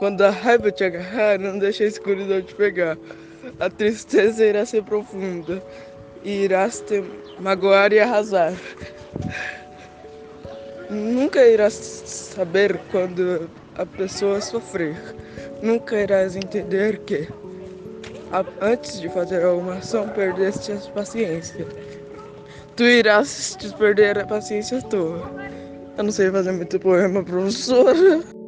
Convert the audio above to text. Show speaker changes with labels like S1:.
S1: Quando a raiva te agarrar, não deixe a escuridão te pegar. A tristeza irá ser profunda e irás te magoar e arrasar. Nunca irás saber quando a pessoa sofrer. Nunca irás entender que, antes de fazer alguma ação, perdeste a paciência. Tu irás te perder a paciência tua. Eu não sei fazer muito poema, professora.